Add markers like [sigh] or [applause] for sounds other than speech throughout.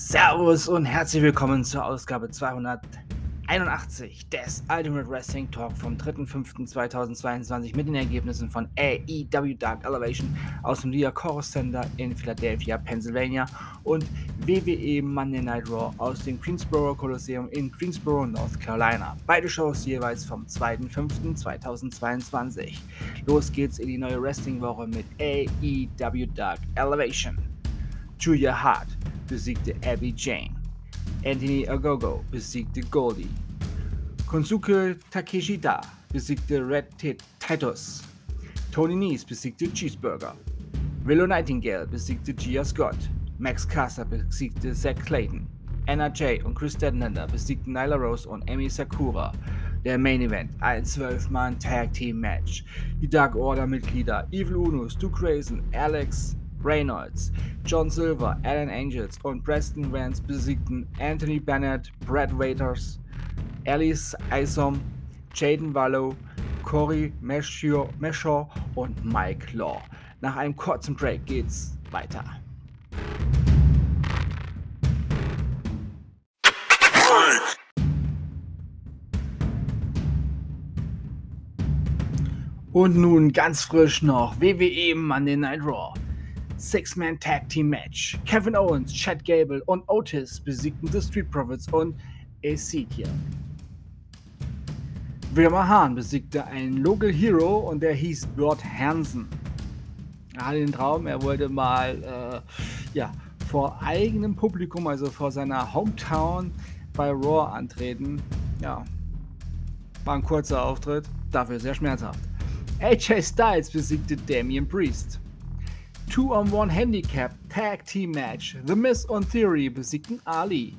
Servus und herzlich willkommen zur Ausgabe 281 des Ultimate Wrestling Talk vom 3.5.2022 mit den Ergebnissen von AEW Dark Elevation aus dem Liacoro Center in Philadelphia, Pennsylvania und WWE Monday Night Raw aus dem Greensboro Coliseum in Greensboro, North Carolina. Beide Shows jeweils vom 2.5.2022. Los geht's in die neue Wrestling-Woche mit AEW Dark Elevation. Julia Hart besiegte Abby Jane. Anthony Agogo besiegte Goldie. Konsuke Takeshita besiegte Red Titus. Tony Nese besiegte Cheeseburger. Willow Nightingale besiegte Gia Scott. Max Caster besiegte Zack Clayton. Anna Jay und Chris Deadlander besiegten Nyla Rose und Amy Sakura. Der Main Event, ein 12-Mann Tag Team Match. Die Dark Order Mitglieder Evil Uno, Stu Grayson, Alex Reynolds, John Silver, Alan Angels und Preston Vance besiegten Anthony Bennett, Brad Waiters, Alice Isom, Jaden Wallow, Corey Meshaw und Mike Law. Nach einem kurzen Break geht's weiter. Und nun ganz frisch noch WWE Monday Night Raw. Six-Man Tag Team Match. Kevin Owens, Chad Gable und Otis besiegten The Street Profits und Ezekiel. Wilma Hahn besiegte einen Local Hero und der hieß Bert Hansen. Er hatte den Traum, er wollte mal äh, ja, vor eigenem Publikum, also vor seiner Hometown bei Raw antreten. Ja, war ein kurzer Auftritt, dafür sehr schmerzhaft. AJ Styles besiegte Damian Priest. 2-on-1 Handicap Tag Team Match. The Miz und Theory besiegten Ali.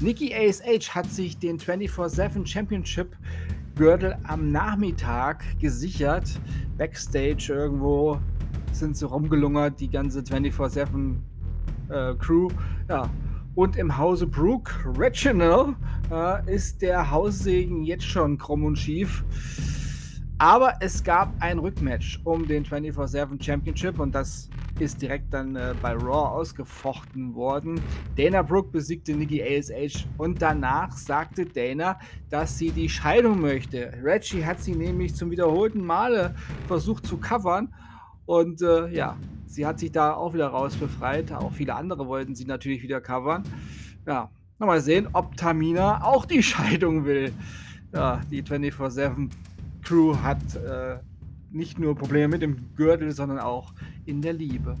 Nikki ASH hat sich den 24-7 Championship Gürtel am Nachmittag gesichert. Backstage irgendwo sind sie rumgelungert, die ganze 24-7 äh, Crew. Ja. Und im Hause Brooke Reginald äh, ist der Haussegen jetzt schon krumm und schief. Aber es gab ein Rückmatch um den 24-7 Championship und das ist direkt dann äh, bei Raw ausgefochten worden. Dana Brooke besiegte Nikki ASH und danach sagte Dana, dass sie die Scheidung möchte. Reggie hat sie nämlich zum wiederholten Male versucht zu covern und äh, ja, sie hat sich da auch wieder raus befreit. Auch viele andere wollten sie natürlich wieder covern. Ja, mal sehen, ob Tamina auch die [laughs] Scheidung will. Ja, die 24-7 Crew hat äh, nicht nur Probleme mit dem Gürtel, sondern auch in der Liebe.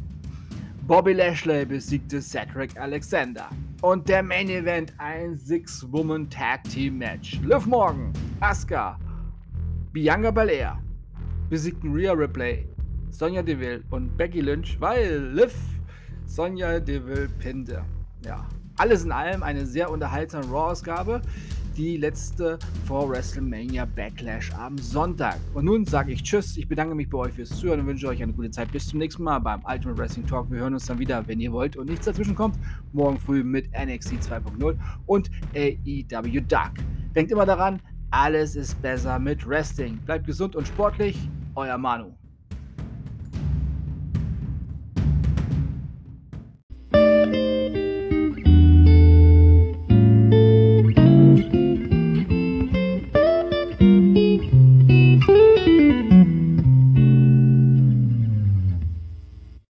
Bobby Lashley besiegte Cedric Alexander. Und der Main Event ein Six-Woman Tag Team Match. Liv Morgan, Asuka, Bianca Belair besiegten Rhea Ripley, Sonja Deville und Becky Lynch, weil Liv Sonja Deville pinte. Ja, alles in allem eine sehr unterhaltsame Raw-Ausgabe die letzte vor WrestleMania Backlash am Sonntag. Und nun sage ich Tschüss, ich bedanke mich bei euch fürs Zuhören und wünsche euch eine gute Zeit. Bis zum nächsten Mal beim Ultimate Wrestling Talk. Wir hören uns dann wieder, wenn ihr wollt und nichts dazwischen kommt, morgen früh mit NXT 2.0 und AEW Dark. Denkt immer daran, alles ist besser mit Wrestling. Bleibt gesund und sportlich, euer Manu.